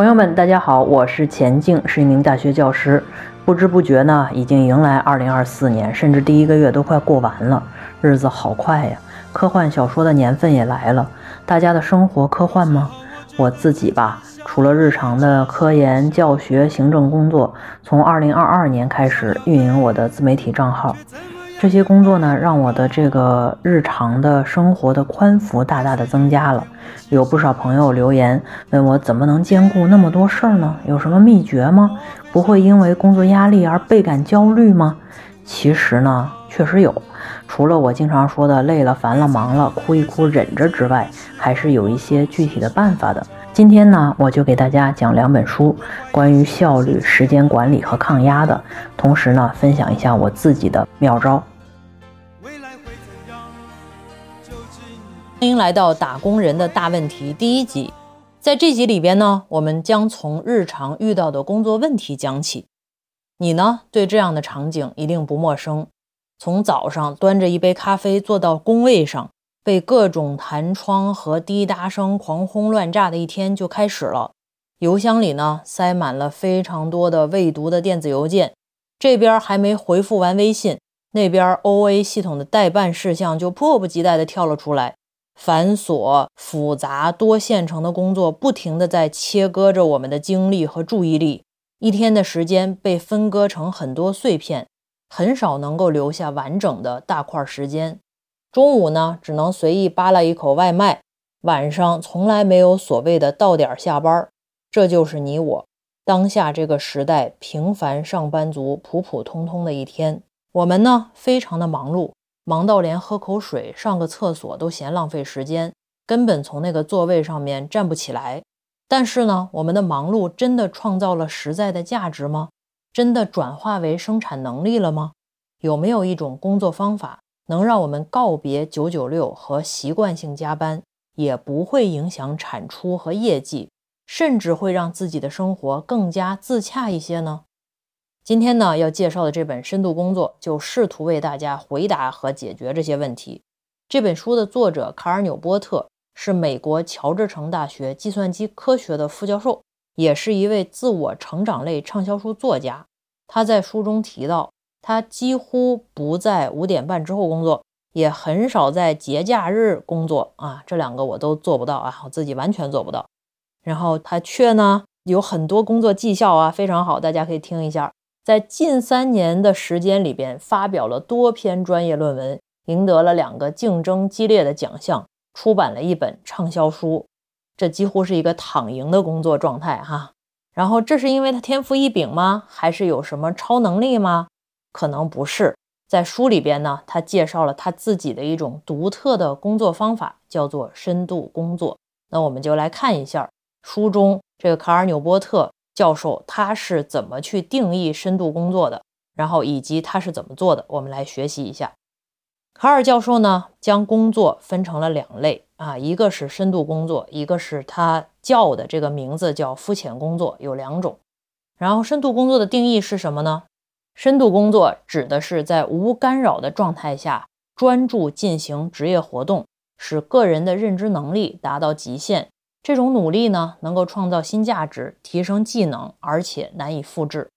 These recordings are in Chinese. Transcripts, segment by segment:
朋友们，大家好，我是钱静，是一名大学教师。不知不觉呢，已经迎来二零二四年，甚至第一个月都快过完了，日子好快呀！科幻小说的年份也来了，大家的生活科幻吗？我自己吧，除了日常的科研、教学、行政工作，从二零二二年开始运营我的自媒体账号。这些工作呢，让我的这个日常的生活的宽幅大大的增加了。有不少朋友留言问我，怎么能兼顾那么多事儿呢？有什么秘诀吗？不会因为工作压力而倍感焦虑吗？其实呢，确实有。除了我经常说的累了、烦了、忙了，哭一哭忍着之外，还是有一些具体的办法的。今天呢，我就给大家讲两本书，关于效率、时间管理和抗压的，同时呢，分享一下我自己的妙招。欢迎来到《打工人的大问题》第一集。在这集里边呢，我们将从日常遇到的工作问题讲起。你呢，对这样的场景一定不陌生。从早上端着一杯咖啡坐到工位上，被各种弹窗和滴答声狂轰乱炸的一天就开始了。邮箱里呢，塞满了非常多的未读的电子邮件，这边还没回复完微信，那边 OA 系统的待办事项就迫不及待地跳了出来。繁琐、复杂、多线程的工作，不停地在切割着我们的精力和注意力。一天的时间被分割成很多碎片，很少能够留下完整的大块时间。中午呢，只能随意扒拉一口外卖；晚上从来没有所谓的到点下班。这就是你我当下这个时代平凡上班族普普通通的一天。我们呢，非常的忙碌。忙到连喝口水、上个厕所都嫌浪费时间，根本从那个座位上面站不起来。但是呢，我们的忙碌真的创造了实在的价值吗？真的转化为生产能力了吗？有没有一种工作方法能让我们告别九九六和习惯性加班，也不会影响产出和业绩，甚至会让自己的生活更加自洽一些呢？今天呢，要介绍的这本《深度工作》就试图为大家回答和解决这些问题。这本书的作者卡尔·纽波特是美国乔治城大学计算机科学的副教授，也是一位自我成长类畅销书作家。他在书中提到，他几乎不在五点半之后工作，也很少在节假日工作啊，这两个我都做不到啊，我自己完全做不到。然后他却呢有很多工作绩效啊，非常好，大家可以听一下。在近三年的时间里边，发表了多篇专业论文，赢得了两个竞争激烈的奖项，出版了一本畅销书。这几乎是一个躺赢的工作状态哈。然后，这是因为他天赋异禀吗？还是有什么超能力吗？可能不是。在书里边呢，他介绍了他自己的一种独特的工作方法，叫做深度工作。那我们就来看一下书中这个卡尔纽波特。教授他是怎么去定义深度工作的？然后以及他是怎么做的？我们来学习一下。卡尔教授呢，将工作分成了两类啊，一个是深度工作，一个是他叫的这个名字叫肤浅工作，有两种。然后深度工作的定义是什么呢？深度工作指的是在无干扰的状态下专注进行职业活动，使个人的认知能力达到极限。这种努力呢，能够创造新价值，提升技能，而且难以复制。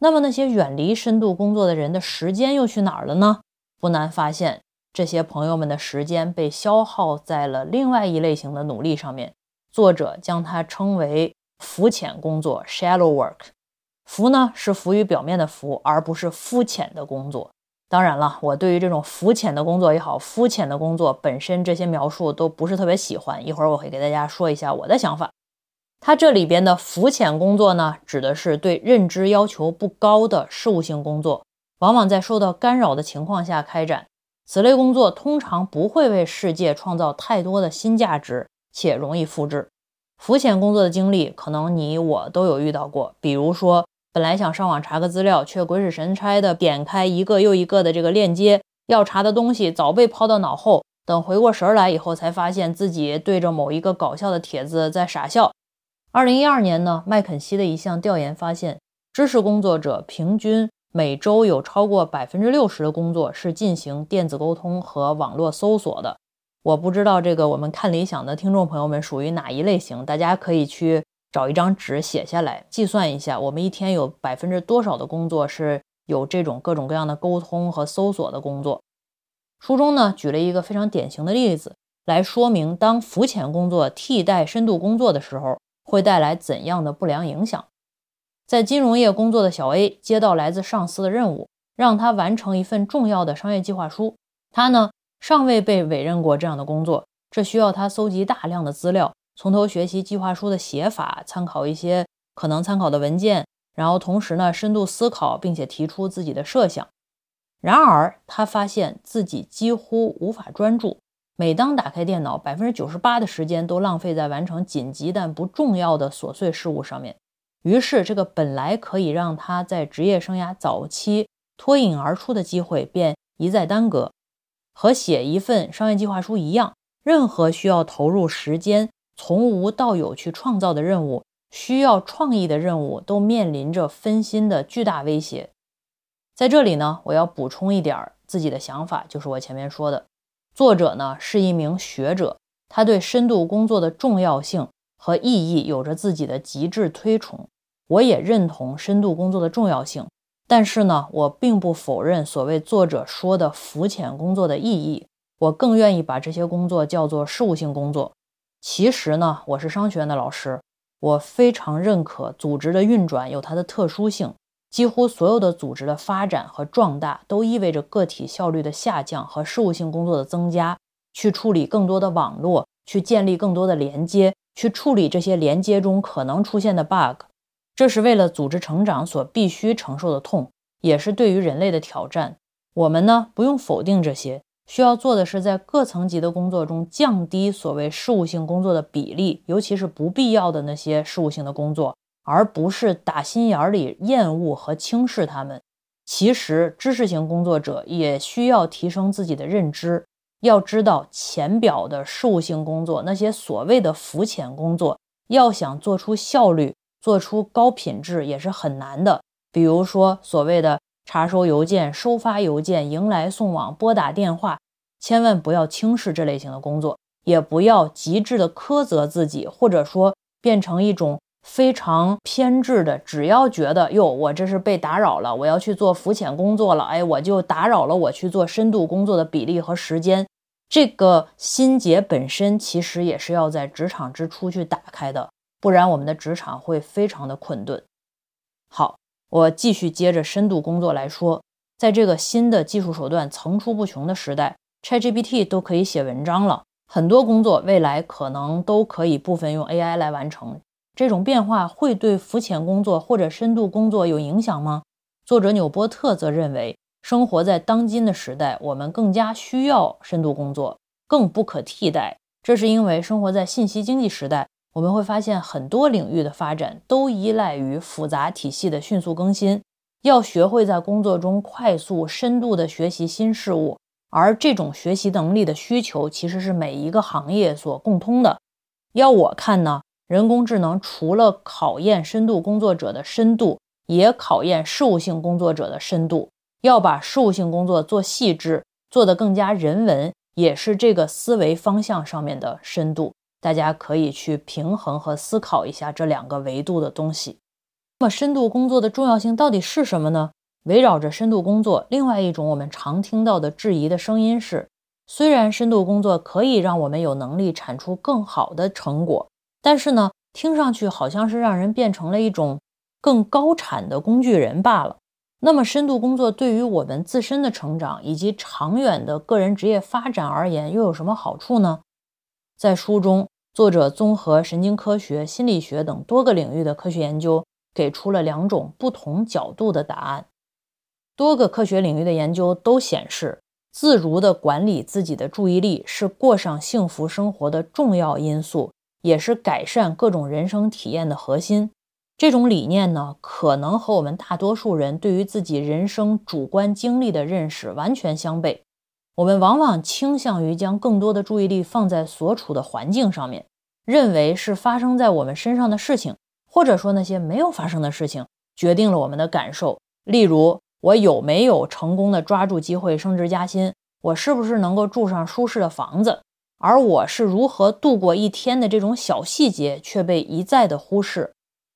那么那些远离深度工作的人的时间又去哪儿了呢？不难发现，这些朋友们的时间被消耗在了另外一类型的努力上面。作者将它称为“浮浅工作 ”（shallow work）。浮呢，是浮于表面的浮，而不是肤浅的工作。当然了，我对于这种肤浅的工作也好，肤浅的工作本身这些描述都不是特别喜欢。一会儿我会给大家说一下我的想法。它这里边的肤浅工作呢，指的是对认知要求不高的事务性工作，往往在受到干扰的情况下开展。此类工作通常不会为世界创造太多的新价值，且容易复制。肤浅工作的经历，可能你我都有遇到过，比如说。本来想上网查个资料，却鬼使神差的点开一个又一个的这个链接，要查的东西早被抛到脑后。等回过神来以后，才发现自己对着某一个搞笑的帖子在傻笑。二零一二年呢，麦肯锡的一项调研发现，知识工作者平均每周有超过百分之六十的工作是进行电子沟通和网络搜索的。我不知道这个我们看理想的听众朋友们属于哪一类型，大家可以去找一张纸写下来，计算一下，我们一天有百分之多少的工作是有这种各种各样的沟通和搜索的工作。书中呢举了一个非常典型的例子，来说明当浮潜工作替代深度工作的时候，会带来怎样的不良影响。在金融业工作的小 A 接到来自上司的任务，让他完成一份重要的商业计划书。他呢尚未被委任过这样的工作，这需要他搜集大量的资料，从头学习计划书的写法，参考一些可能参考的文件，然后同时呢深度思考，并且提出自己的设想。然而他发现自己几乎无法专注，每当打开电脑，百分之九十八的时间都浪费在完成紧急但不重要的琐碎事务上面。于是，这个本来可以让他在职业生涯早期脱颖而出的机会便一再耽搁。和写一份商业计划书一样，任何需要投入时间、从无到有去创造的任务，需要创意的任务，都面临着分心的巨大威胁。在这里呢，我要补充一点自己的想法，就是我前面说的，作者呢是一名学者，他对深度工作的重要性和意义有着自己的极致推崇。我也认同深度工作的重要性，但是呢，我并不否认所谓作者说的浮浅工作的意义。我更愿意把这些工作叫做事务性工作。其实呢，我是商学院的老师，我非常认可组织的运转有它的特殊性。几乎所有的组织的发展和壮大，都意味着个体效率的下降和事务性工作的增加。去处理更多的网络，去建立更多的连接，去处理这些连接中可能出现的 bug。这是为了组织成长所必须承受的痛，也是对于人类的挑战。我们呢，不用否定这些，需要做的是在各层级的工作中降低所谓事务性工作的比例，尤其是不必要的那些事务性的工作，而不是打心眼里厌恶和轻视他们。其实，知识型工作者也需要提升自己的认知，要知道浅表的事务性工作，那些所谓的浮浅工作，要想做出效率。做出高品质也是很难的，比如说所谓的查收邮件、收发邮件、迎来送往、拨打电话，千万不要轻视这类型的工作，也不要极致的苛责自己，或者说变成一种非常偏执的，只要觉得哟，我这是被打扰了，我要去做浮浅工作了，哎，我就打扰了我去做深度工作的比例和时间。这个心结本身其实也是要在职场之初去打开的。不然，我们的职场会非常的困顿。好，我继续接着深度工作来说，在这个新的技术手段层出不穷的时代，ChatGPT 都可以写文章了，很多工作未来可能都可以部分用 AI 来完成。这种变化会对浮浅工作或者深度工作有影响吗？作者纽波特则认为，生活在当今的时代，我们更加需要深度工作，更不可替代。这是因为生活在信息经济时代。我们会发现，很多领域的发展都依赖于复杂体系的迅速更新。要学会在工作中快速、深度地学习新事物，而这种学习能力的需求其实是每一个行业所共通的。要我看呢，人工智能除了考验深度工作者的深度，也考验事务性工作者的深度。要把事务性工作做细致，做得更加人文，也是这个思维方向上面的深度。大家可以去平衡和思考一下这两个维度的东西。那么，深度工作的重要性到底是什么呢？围绕着深度工作，另外一种我们常听到的质疑的声音是：虽然深度工作可以让我们有能力产出更好的成果，但是呢，听上去好像是让人变成了一种更高产的工具人罢了。那么，深度工作对于我们自身的成长以及长远的个人职业发展而言，又有什么好处呢？在书中。作者综合神经科学、心理学等多个领域的科学研究，给出了两种不同角度的答案。多个科学领域的研究都显示，自如地管理自己的注意力是过上幸福生活的重要因素，也是改善各种人生体验的核心。这种理念呢，可能和我们大多数人对于自己人生主观经历的认识完全相悖。我们往往倾向于将更多的注意力放在所处的环境上面，认为是发生在我们身上的事情，或者说那些没有发生的事情，决定了我们的感受。例如，我有没有成功的抓住机会升职加薪？我是不是能够住上舒适的房子？而我是如何度过一天的这种小细节却被一再的忽视，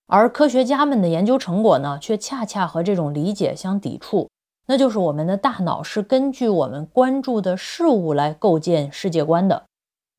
而科学家们的研究成果呢，却恰恰和这种理解相抵触。那就是我们的大脑是根据我们关注的事物来构建世界观的。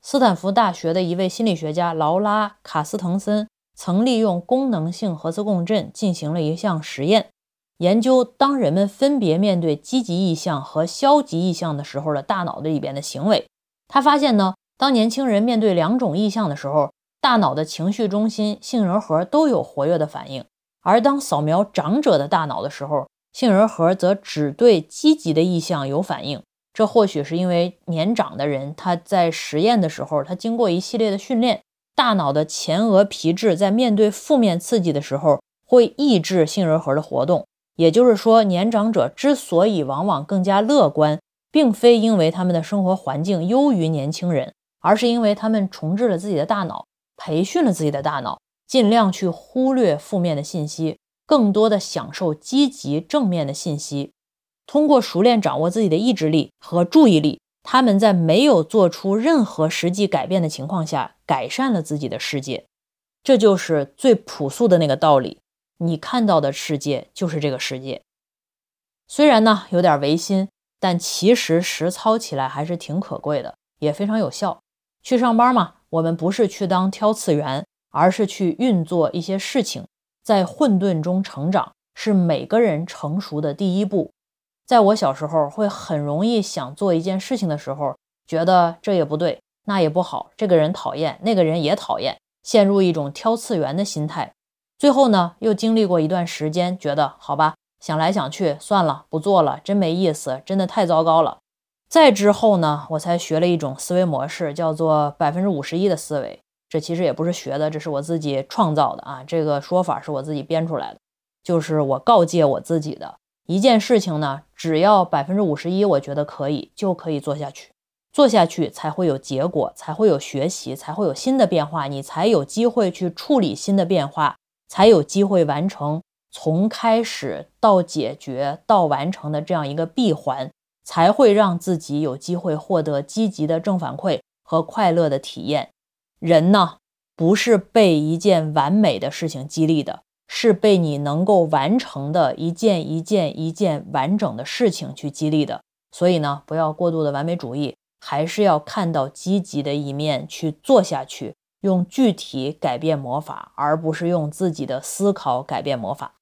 斯坦福大学的一位心理学家劳拉·卡斯滕森曾利用功能性核磁共振进行了一项实验，研究当人们分别面对积极意向和消极意向的时候的大脑的里边的行为。他发现呢，当年轻人面对两种意向的时候，大脑的情绪中心、杏仁核都有活跃的反应；而当扫描长者的大脑的时候，杏仁核则只对积极的意向有反应。这或许是因为年长的人他在实验的时候，他经过一系列的训练，大脑的前额皮质在面对负面刺激的时候会抑制杏仁核的活动。也就是说，年长者之所以往往更加乐观。并非因为他们的生活环境优于年轻人，而是因为他们重置了自己的大脑，培训了自己的大脑，尽量去忽略负面的信息，更多的享受积极正面的信息。通过熟练掌握自己的意志力和注意力，他们在没有做出任何实际改变的情况下，改善了自己的世界。这就是最朴素的那个道理：你看到的世界就是这个世界。虽然呢，有点违心。但其实实操起来还是挺可贵的，也非常有效。去上班嘛，我们不是去当挑刺员，而是去运作一些事情，在混沌中成长，是每个人成熟的第一步。在我小时候，会很容易想做一件事情的时候，觉得这也不对，那也不好，这个人讨厌，那个人也讨厌，陷入一种挑刺员的心态。最后呢，又经历过一段时间，觉得好吧。想来想去，算了，不做了，真没意思，真的太糟糕了。再之后呢，我才学了一种思维模式，叫做百分之五十一的思维。这其实也不是学的，这是我自己创造的啊。这个说法是我自己编出来的，就是我告诫我自己的一件事情呢，只要百分之五十一，我觉得可以，就可以做下去。做下去才会有结果，才会有学习，才会有新的变化，你才有机会去处理新的变化，才有机会完成。从开始到解决到完成的这样一个闭环，才会让自己有机会获得积极的正反馈和快乐的体验。人呢，不是被一件完美的事情激励的，是被你能够完成的一件一件一件完整的事情去激励的。所以呢，不要过度的完美主义，还是要看到积极的一面去做下去，用具体改变魔法，而不是用自己的思考改变魔法。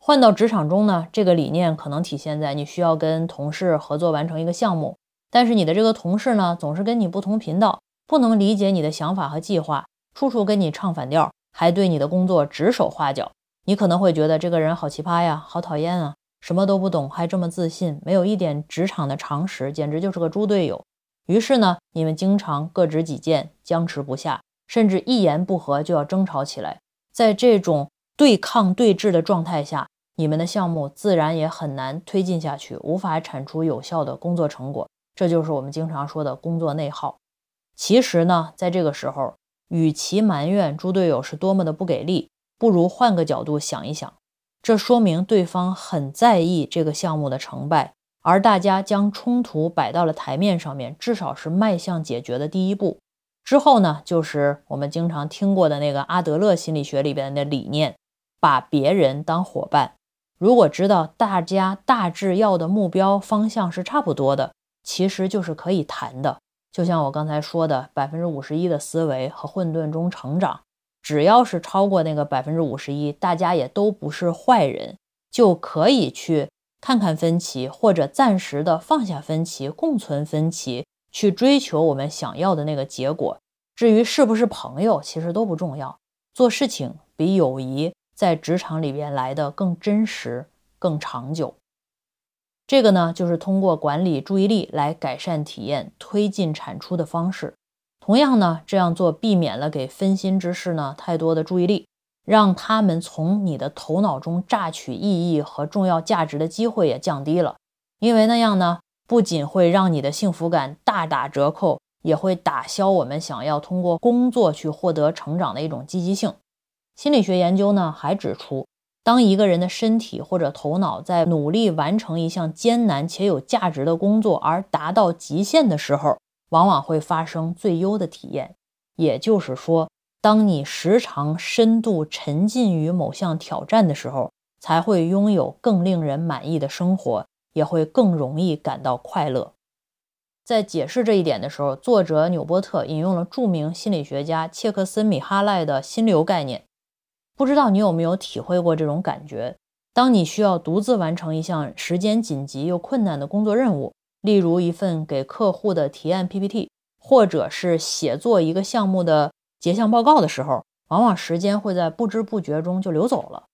换到职场中呢，这个理念可能体现在你需要跟同事合作完成一个项目，但是你的这个同事呢，总是跟你不同频道，不能理解你的想法和计划，处处跟你唱反调，还对你的工作指手画脚。你可能会觉得这个人好奇葩呀，好讨厌啊，什么都不懂还这么自信，没有一点职场的常识，简直就是个猪队友。于是呢，你们经常各执己见，僵持不下，甚至一言不合就要争吵起来。在这种对抗对峙的状态下，你们的项目自然也很难推进下去，无法产出有效的工作成果。这就是我们经常说的工作内耗。其实呢，在这个时候，与其埋怨猪队友是多么的不给力，不如换个角度想一想，这说明对方很在意这个项目的成败，而大家将冲突摆到了台面上面，至少是迈向解决的第一步。之后呢，就是我们经常听过的那个阿德勒心理学里边的理念，把别人当伙伴。如果知道大家大致要的目标方向是差不多的，其实就是可以谈的。就像我刚才说的，百分之五十一的思维和混沌中成长，只要是超过那个百分之五十一，大家也都不是坏人，就可以去看看分歧，或者暂时的放下分歧，共存分歧，去追求我们想要的那个结果。至于是不是朋友，其实都不重要。做事情比友谊。在职场里边来的更真实、更长久。这个呢，就是通过管理注意力来改善体验、推进产出的方式。同样呢，这样做避免了给分心之事呢太多的注意力，让他们从你的头脑中榨取意义和重要价值的机会也降低了。因为那样呢，不仅会让你的幸福感大打折扣，也会打消我们想要通过工作去获得成长的一种积极性。心理学研究呢还指出，当一个人的身体或者头脑在努力完成一项艰难且有价值的工作而达到极限的时候，往往会发生最优的体验。也就是说，当你时常深度沉浸于某项挑战的时候，才会拥有更令人满意的生活，也会更容易感到快乐。在解释这一点的时候，作者纽波特引用了著名心理学家切克森米哈赖的心流概念。不知道你有没有体会过这种感觉？当你需要独自完成一项时间紧急又困难的工作任务，例如一份给客户的提案 PPT，或者是写作一个项目的结项报告的时候，往往时间会在不知不觉中就流走了。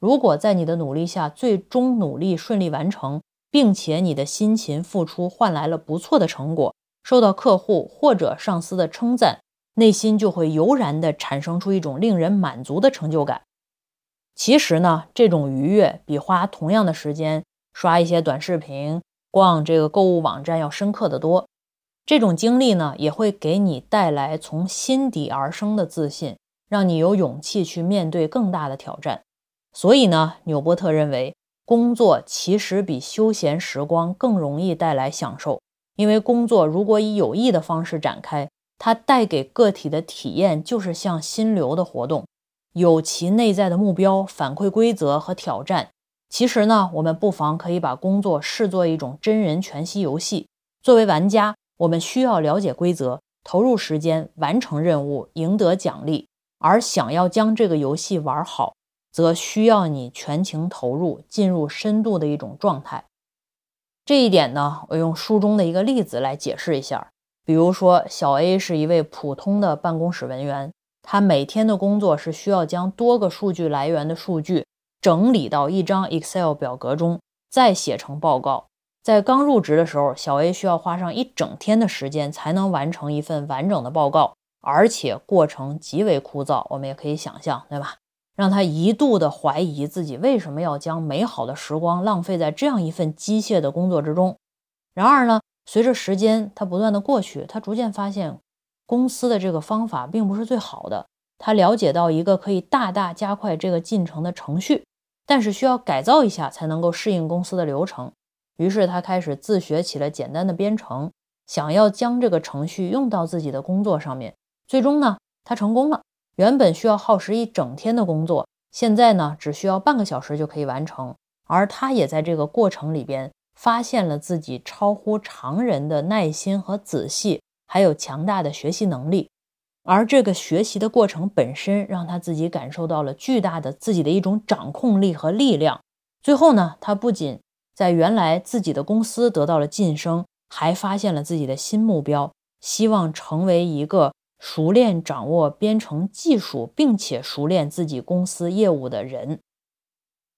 如果在你的努力下，最终努力顺利完成，并且你的辛勤付出换来了不错的成果，受到客户或者上司的称赞。内心就会油然地产生出一种令人满足的成就感。其实呢，这种愉悦比花同样的时间刷一些短视频、逛这个购物网站要深刻的多。这种经历呢，也会给你带来从心底而生的自信，让你有勇气去面对更大的挑战。所以呢，纽波特认为，工作其实比休闲时光更容易带来享受，因为工作如果以有益的方式展开。它带给个体的体验就是像心流的活动，有其内在的目标、反馈规则和挑战。其实呢，我们不妨可以把工作视作一种真人全息游戏。作为玩家，我们需要了解规则，投入时间，完成任务，赢得奖励。而想要将这个游戏玩好，则需要你全情投入，进入深度的一种状态。这一点呢，我用书中的一个例子来解释一下。比如说，小 A 是一位普通的办公室文员，他每天的工作是需要将多个数据来源的数据整理到一张 Excel 表格中，再写成报告。在刚入职的时候，小 A 需要花上一整天的时间才能完成一份完整的报告，而且过程极为枯燥。我们也可以想象，对吧？让他一度的怀疑自己为什么要将美好的时光浪费在这样一份机械的工作之中。然而呢？随着时间，他不断的过去，他逐渐发现，公司的这个方法并不是最好的。他了解到一个可以大大加快这个进程的程序，但是需要改造一下才能够适应公司的流程。于是他开始自学起了简单的编程，想要将这个程序用到自己的工作上面。最终呢，他成功了。原本需要耗时一整天的工作，现在呢，只需要半个小时就可以完成。而他也在这个过程里边。发现了自己超乎常人的耐心和仔细，还有强大的学习能力，而这个学习的过程本身让他自己感受到了巨大的自己的一种掌控力和力量。最后呢，他不仅在原来自己的公司得到了晋升，还发现了自己的新目标，希望成为一个熟练掌握编程技术，并且熟练自己公司业务的人。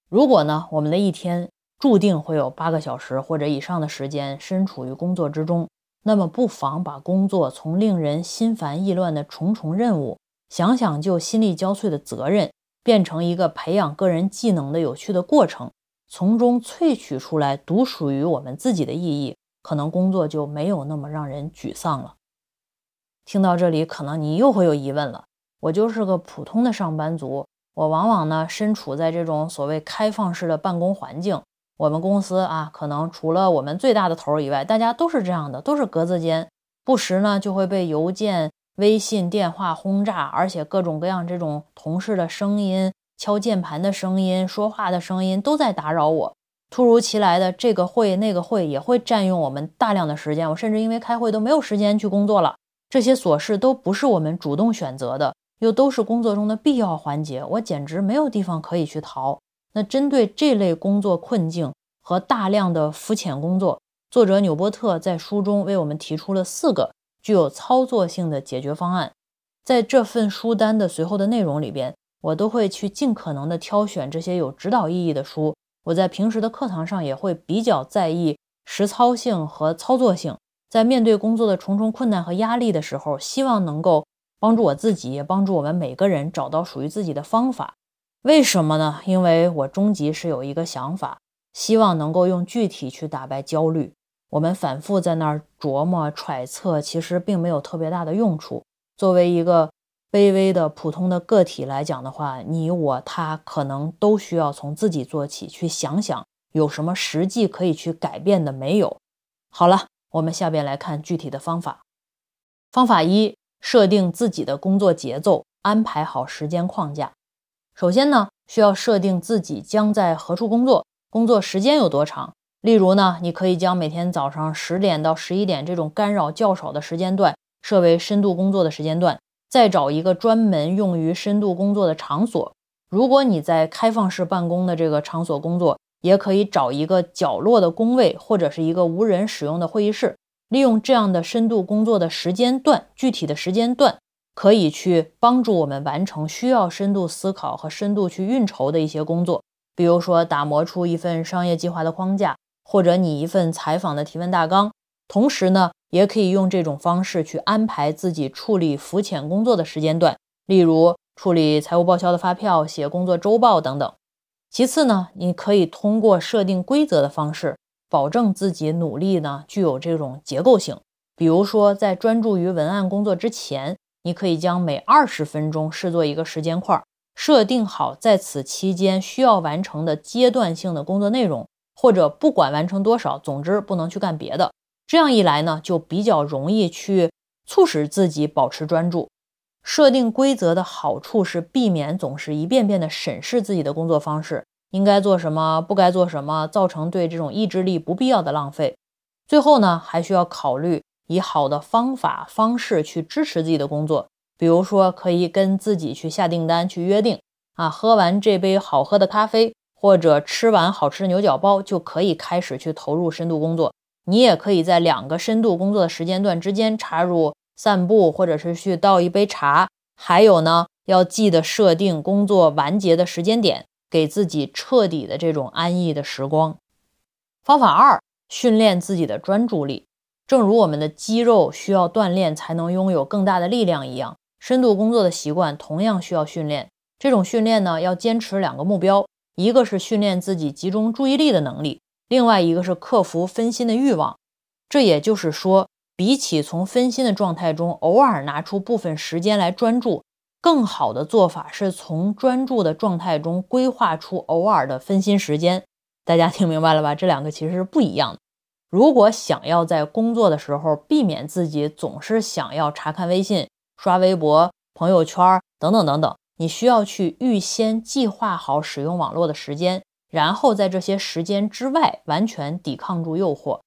如果呢，我们的一天。注定会有八个小时或者以上的时间身处于工作之中，那么不妨把工作从令人心烦意乱的重重任务，想想就心力交瘁的责任，变成一个培养个人技能的有趣的过程，从中萃取出来独属于我们自己的意义，可能工作就没有那么让人沮丧了。听到这里，可能你又会有疑问了：我就是个普通的上班族，我往往呢身处在这种所谓开放式的办公环境。我们公司啊，可能除了我们最大的头以外，大家都是这样的，都是格子间，不时呢就会被邮件、微信、电话轰炸，而且各种各样这种同事的声音、敲键盘的声音、说话的声音都在打扰我。突如其来的这个会、那个会也会占用我们大量的时间，我甚至因为开会都没有时间去工作了。这些琐事都不是我们主动选择的，又都是工作中的必要环节，我简直没有地方可以去逃。那针对这类工作困境和大量的肤浅工作，作者纽波特在书中为我们提出了四个具有操作性的解决方案。在这份书单的随后的内容里边，我都会去尽可能的挑选这些有指导意义的书。我在平时的课堂上也会比较在意实操性和操作性。在面对工作的重重困难和压力的时候，希望能够帮助我自己，也帮助我们每个人找到属于自己的方法。为什么呢？因为我终极是有一个想法，希望能够用具体去打败焦虑。我们反复在那儿琢磨揣测，其实并没有特别大的用处。作为一个卑微的普通的个体来讲的话，你我他可能都需要从自己做起，去想想有什么实际可以去改变的没有。好了，我们下边来看具体的方法。方法一：设定自己的工作节奏，安排好时间框架。首先呢，需要设定自己将在何处工作，工作时间有多长。例如呢，你可以将每天早上十点到十一点这种干扰较少的时间段设为深度工作的时间段，再找一个专门用于深度工作的场所。如果你在开放式办公的这个场所工作，也可以找一个角落的工位或者是一个无人使用的会议室，利用这样的深度工作的时间段，具体的时间段。可以去帮助我们完成需要深度思考和深度去运筹的一些工作，比如说打磨出一份商业计划的框架，或者拟一份采访的提问大纲。同时呢，也可以用这种方式去安排自己处理浮浅工作的时间段，例如处理财务报销的发票、写工作周报等等。其次呢，你可以通过设定规则的方式，保证自己努力呢具有这种结构性。比如说，在专注于文案工作之前。你可以将每二十分钟视作一个时间块，设定好在此期间需要完成的阶段性的工作内容，或者不管完成多少，总之不能去干别的。这样一来呢，就比较容易去促使自己保持专注。设定规则的好处是避免总是一遍遍的审视自己的工作方式，应该做什么，不该做什么，造成对这种意志力不必要的浪费。最后呢，还需要考虑。以好的方法方式去支持自己的工作，比如说可以跟自己去下订单，去约定啊，喝完这杯好喝的咖啡或者吃完好吃的牛角包，就可以开始去投入深度工作。你也可以在两个深度工作的时间段之间插入散步，或者是去倒一杯茶。还有呢，要记得设定工作完结的时间点，给自己彻底的这种安逸的时光。方法二，训练自己的专注力。正如我们的肌肉需要锻炼才能拥有更大的力量一样，深度工作的习惯同样需要训练。这种训练呢，要坚持两个目标：一个是训练自己集中注意力的能力，另外一个是克服分心的欲望。这也就是说，比起从分心的状态中偶尔拿出部分时间来专注，更好的做法是从专注的状态中规划出偶尔的分心时间。大家听明白了吧？这两个其实是不一样的。如果想要在工作的时候避免自己总是想要查看微信、刷微博、朋友圈等等等等，你需要去预先计划好使用网络的时间，然后在这些时间之外完全抵抗住诱惑。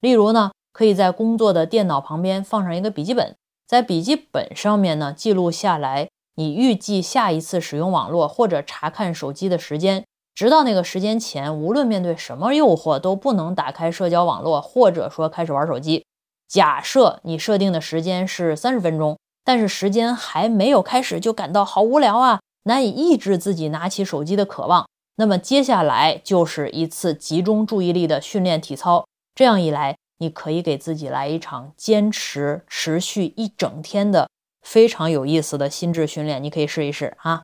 例如呢，可以在工作的电脑旁边放上一个笔记本，在笔记本上面呢记录下来你预计下一次使用网络或者查看手机的时间。直到那个时间前，无论面对什么诱惑，都不能打开社交网络，或者说开始玩手机。假设你设定的时间是三十分钟，但是时间还没有开始就感到好无聊啊，难以抑制自己拿起手机的渴望。那么接下来就是一次集中注意力的训练体操。这样一来，你可以给自己来一场坚持持续一整天的非常有意思的心智训练。你可以试一试啊。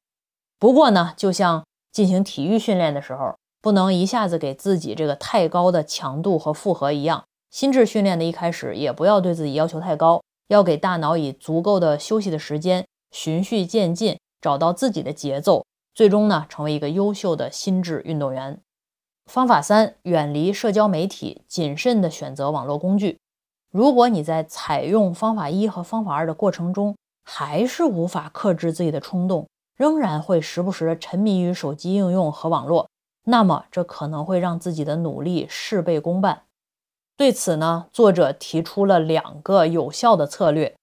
不过呢，就像。进行体育训练的时候，不能一下子给自己这个太高的强度和负荷一样。心智训练的一开始，也不要对自己要求太高，要给大脑以足够的休息的时间，循序渐进，找到自己的节奏，最终呢，成为一个优秀的心智运动员。方法三：远离社交媒体，谨慎地选择网络工具。如果你在采用方法一和方法二的过程中，还是无法克制自己的冲动，仍然会时不时的沉迷于手机应用和网络，那么这可能会让自己的努力事倍功半。对此呢，作者提出了两个有效的策略。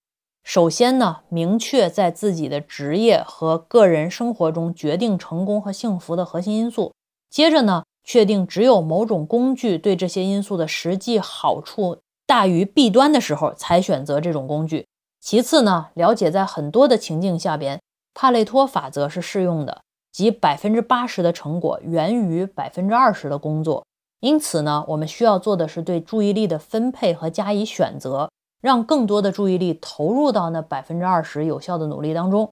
首先呢，明确在自己的职业和个人生活中决定成功和幸福的核心因素。接着呢，确定只有某种工具对这些因素的实际好处大于弊端的时候，才选择这种工具。其次呢，了解在很多的情境下边。帕累托法则是适用的，即百分之八十的成果源于百分之二十的工作。因此呢，我们需要做的是对注意力的分配和加以选择，让更多的注意力投入到那百分之二十有效的努力当中。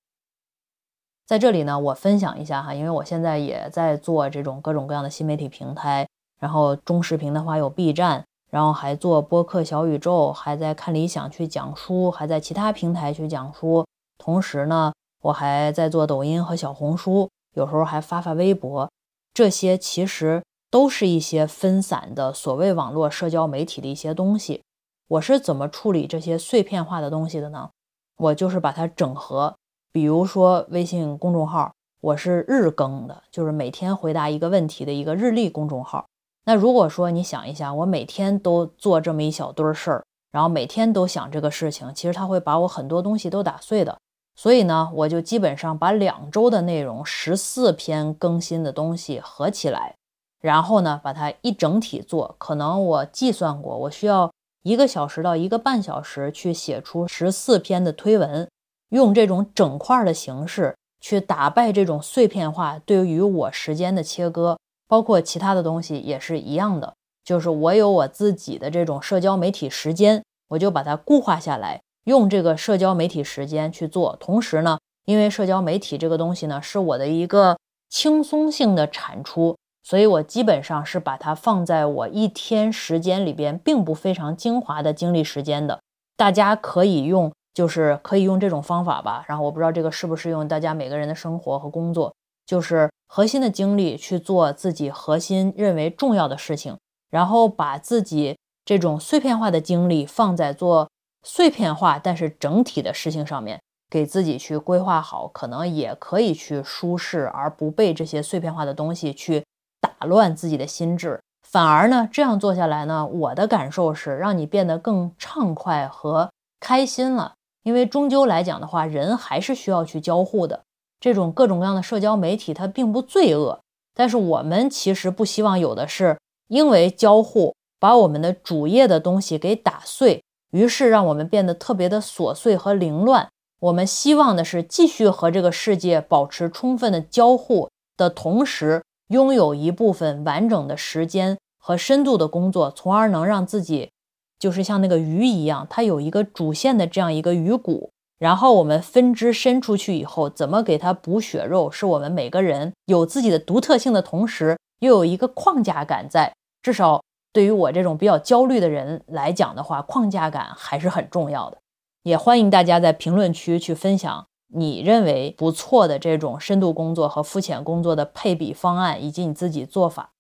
在这里呢，我分享一下哈，因为我现在也在做这种各种各样的新媒体平台，然后中视频的话有 B 站，然后还做播客小宇宙，还在看理想去讲书，还在其他平台去讲书，同时呢。我还在做抖音和小红书，有时候还发发微博，这些其实都是一些分散的所谓网络社交媒体的一些东西。我是怎么处理这些碎片化的东西的呢？我就是把它整合，比如说微信公众号，我是日更的，就是每天回答一个问题的一个日历公众号。那如果说你想一下，我每天都做这么一小堆事儿，然后每天都想这个事情，其实它会把我很多东西都打碎的。所以呢，我就基本上把两周的内容，十四篇更新的东西合起来，然后呢，把它一整体做。可能我计算过，我需要一个小时到一个半小时去写出十四篇的推文，用这种整块的形式去打败这种碎片化对于我时间的切割。包括其他的东西也是一样的，就是我有我自己的这种社交媒体时间，我就把它固化下来，用这个社交媒体时间去做。同时呢，因为社交媒体这个东西呢是我的一个轻松性的产出，所以我基本上是把它放在我一天时间里边，并不非常精华的精力时间的。大家可以用，就是可以用这种方法吧。然后我不知道这个适不适用大家每个人的生活和工作。就是核心的精力去做自己核心认为重要的事情，然后把自己这种碎片化的精力放在做碎片化但是整体的事情上面，给自己去规划好，可能也可以去舒适，而不被这些碎片化的东西去打乱自己的心智。反而呢，这样做下来呢，我的感受是让你变得更畅快和开心了。因为终究来讲的话，人还是需要去交互的。这种各种各样的社交媒体，它并不罪恶，但是我们其实不希望有的是，因为交互把我们的主页的东西给打碎，于是让我们变得特别的琐碎和凌乱。我们希望的是继续和这个世界保持充分的交互的同时，拥有一部分完整的时间和深度的工作，从而能让自己就是像那个鱼一样，它有一个主线的这样一个鱼骨。然后我们分支伸出去以后，怎么给它补血肉，是我们每个人有自己的独特性的同时，又有一个框架感在。至少对于我这种比较焦虑的人来讲的话，框架感还是很重要的。也欢迎大家在评论区去分享你认为不错的这种深度工作和肤浅工作的配比方案，以及你自己做法。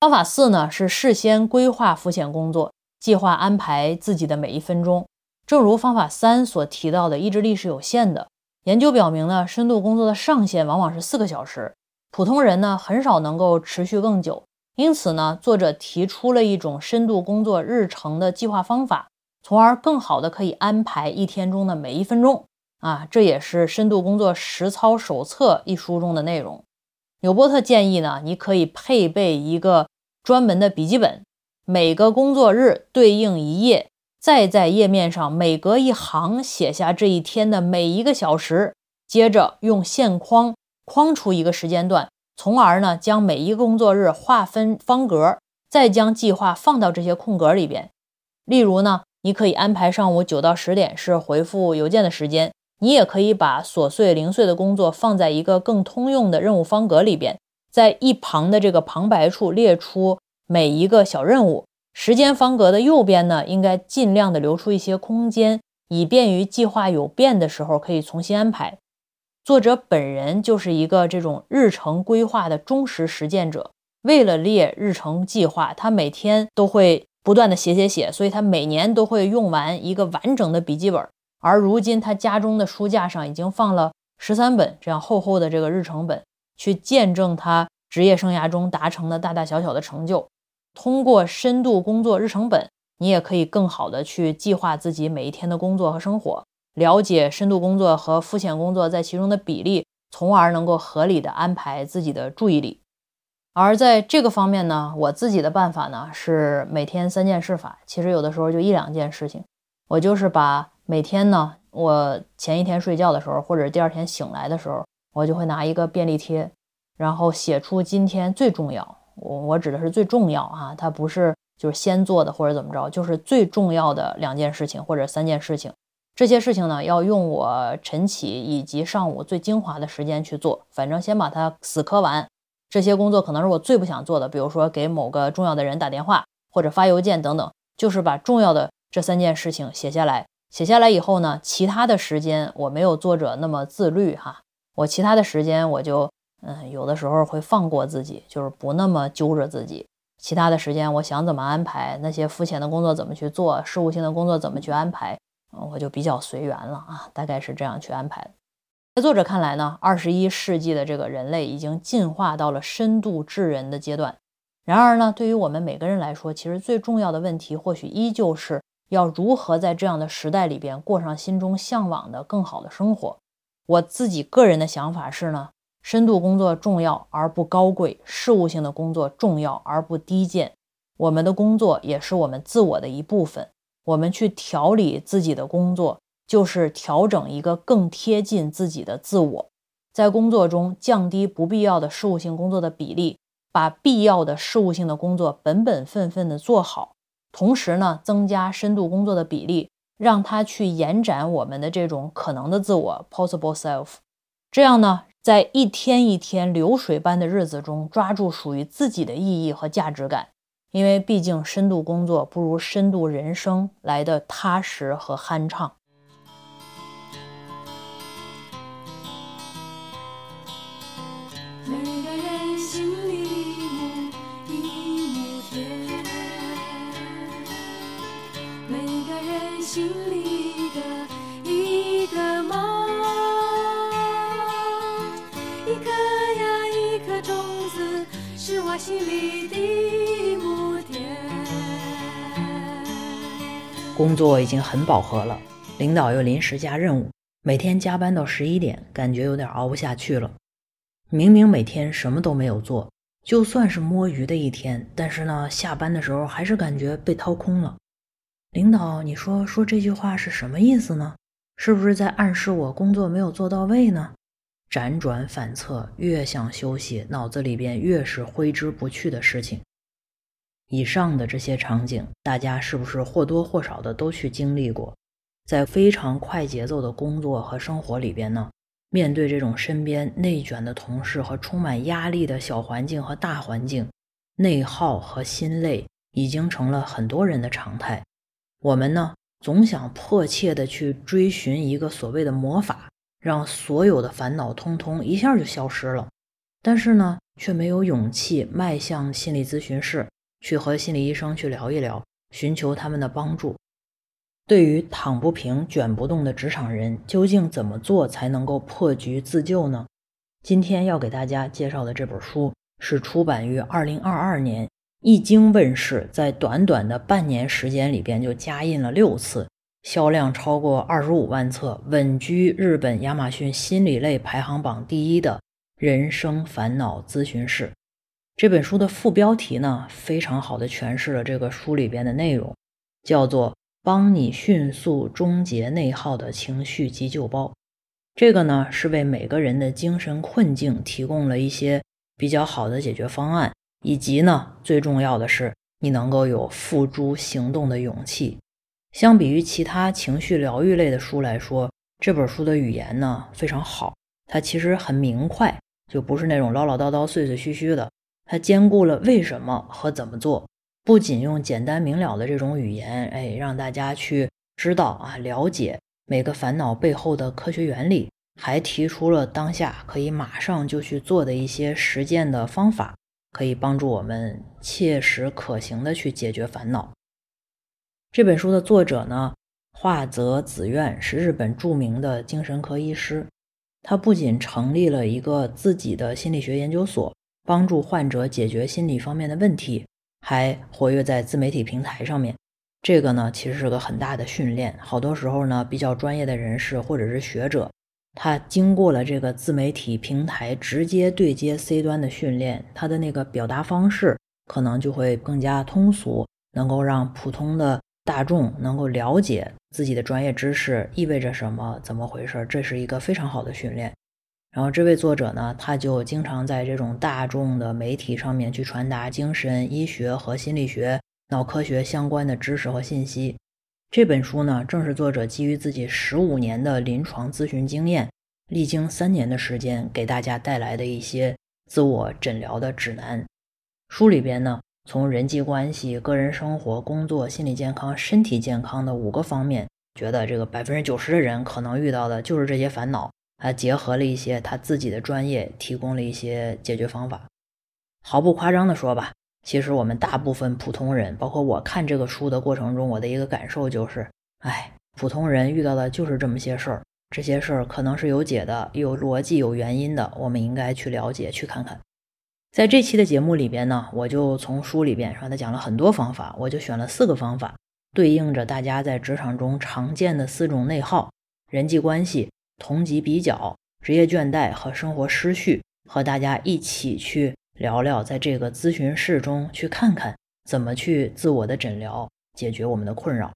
方法四呢是事先规划肤浅工作，计划安排自己的每一分钟。正如方法三所提到的，意志力是有限的。研究表明呢，深度工作的上限往往是四个小时，普通人呢很少能够持续更久。因此呢，作者提出了一种深度工作日程的计划方法，从而更好的可以安排一天中的每一分钟。啊，这也是《深度工作实操手册》一书中的内容。纽波特建议呢，你可以配备一个专门的笔记本，每个工作日对应一页。再在页面上每隔一行写下这一天的每一个小时，接着用线框框出一个时间段，从而呢将每一个工作日划分方格，再将计划放到这些空格里边。例如呢，你可以安排上午九到十点是回复邮件的时间，你也可以把琐碎零碎的工作放在一个更通用的任务方格里边，在一旁的这个旁白处列出每一个小任务。时间方格的右边呢，应该尽量的留出一些空间，以便于计划有变的时候可以重新安排。作者本人就是一个这种日程规划的忠实实践者。为了列日程计划，他每天都会不断的写写写，所以他每年都会用完一个完整的笔记本。而如今他家中的书架上已经放了十三本这样厚厚的这个日程本，去见证他职业生涯中达成的大大小小的成就。通过深度工作日程本，你也可以更好的去计划自己每一天的工作和生活，了解深度工作和肤浅工作在其中的比例，从而能够合理的安排自己的注意力。而在这个方面呢，我自己的办法呢是每天三件事法，其实有的时候就一两件事情，我就是把每天呢，我前一天睡觉的时候，或者第二天醒来的时候，我就会拿一个便利贴，然后写出今天最重要。我我指的是最重要啊，它不是就是先做的或者怎么着，就是最重要的两件事情或者三件事情。这些事情呢，要用我晨起以及上午最精华的时间去做，反正先把它死磕完。这些工作可能是我最不想做的，比如说给某个重要的人打电话或者发邮件等等，就是把重要的这三件事情写下来。写下来以后呢，其他的时间我没有作者那么自律哈，我其他的时间我就。嗯，有的时候会放过自己，就是不那么揪着自己。其他的时间我想怎么安排，那些肤浅的工作怎么去做，事务性的工作怎么去安排，我就比较随缘了啊，大概是这样去安排。在作者看来呢，二十一世纪的这个人类已经进化到了深度智人的阶段。然而呢，对于我们每个人来说，其实最重要的问题或许依旧是要如何在这样的时代里边过上心中向往的更好的生活。我自己个人的想法是呢。深度工作重要而不高贵，事务性的工作重要而不低贱。我们的工作也是我们自我的一部分。我们去调理自己的工作，就是调整一个更贴近自己的自我。在工作中降低不必要的事务性工作的比例，把必要的事务性的工作本本分分的做好。同时呢，增加深度工作的比例，让它去延展我们的这种可能的自我 （possible self）。这样呢？在一天一天流水般的日子中，抓住属于自己的意义和价值感，因为毕竟深度工作不如深度人生来的踏实和酣畅。工作已经很饱和了，领导又临时加任务，每天加班到十一点，感觉有点熬不下去了。明明每天什么都没有做，就算是摸鱼的一天，但是呢，下班的时候还是感觉被掏空了。领导，你说说这句话是什么意思呢？是不是在暗示我工作没有做到位呢？辗转反侧，越想休息，脑子里边越是挥之不去的事情。以上的这些场景，大家是不是或多或少的都去经历过？在非常快节奏的工作和生活里边呢，面对这种身边内卷的同事和充满压力的小环境和大环境，内耗和心累已经成了很多人的常态。我们呢，总想迫切的去追寻一个所谓的魔法。让所有的烦恼通通一下就消失了，但是呢，却没有勇气迈向心理咨询室去和心理医生去聊一聊，寻求他们的帮助。对于躺不平、卷不动的职场人，究竟怎么做才能够破局自救呢？今天要给大家介绍的这本书是出版于二零二二年，一经问世，在短短的半年时间里边就加印了六次。销量超过二十五万册，稳居日本亚马逊心理类排行榜第一的人生烦恼咨询室。这本书的副标题呢，非常好的诠释了这个书里边的内容，叫做“帮你迅速终结内耗的情绪急救包”。这个呢，是为每个人的精神困境提供了一些比较好的解决方案，以及呢，最重要的是，你能够有付诸行动的勇气。相比于其他情绪疗愈类的书来说，这本书的语言呢非常好，它其实很明快，就不是那种唠唠叨叨、碎碎絮絮的。它兼顾了为什么和怎么做，不仅用简单明了的这种语言，哎，让大家去知道啊，了解每个烦恼背后的科学原理，还提出了当下可以马上就去做的一些实践的方法，可以帮助我们切实可行的去解决烦恼。这本书的作者呢，华泽子苑是日本著名的精神科医师。他不仅成立了一个自己的心理学研究所，帮助患者解决心理方面的问题，还活跃在自媒体平台上面。这个呢，其实是个很大的训练。好多时候呢，比较专业的人士或者是学者，他经过了这个自媒体平台直接对接 C 端的训练，他的那个表达方式可能就会更加通俗，能够让普通的。大众能够了解自己的专业知识意味着什么，怎么回事？这是一个非常好的训练。然后这位作者呢，他就经常在这种大众的媒体上面去传达精神医学和心理学、脑科学相关的知识和信息。这本书呢，正是作者基于自己十五年的临床咨询经验，历经三年的时间，给大家带来的一些自我诊疗的指南。书里边呢。从人际关系、个人生活、工作、心理健康、身体健康的五个方面，觉得这个百分之九十的人可能遇到的就是这些烦恼。他结合了一些他自己的专业，提供了一些解决方法。毫不夸张的说吧，其实我们大部分普通人，包括我看这个书的过程中，我的一个感受就是，哎，普通人遇到的就是这么些事儿，这些事儿可能是有解的、有逻辑、有原因的，我们应该去了解、去看看。在这期的节目里边呢，我就从书里边说他讲了很多方法，我就选了四个方法，对应着大家在职场中常见的四种内耗：人际关系、同级比较、职业倦怠和生活失序，和大家一起去。聊聊在这个咨询室中去看看怎么去自我的诊疗，解决我们的困扰。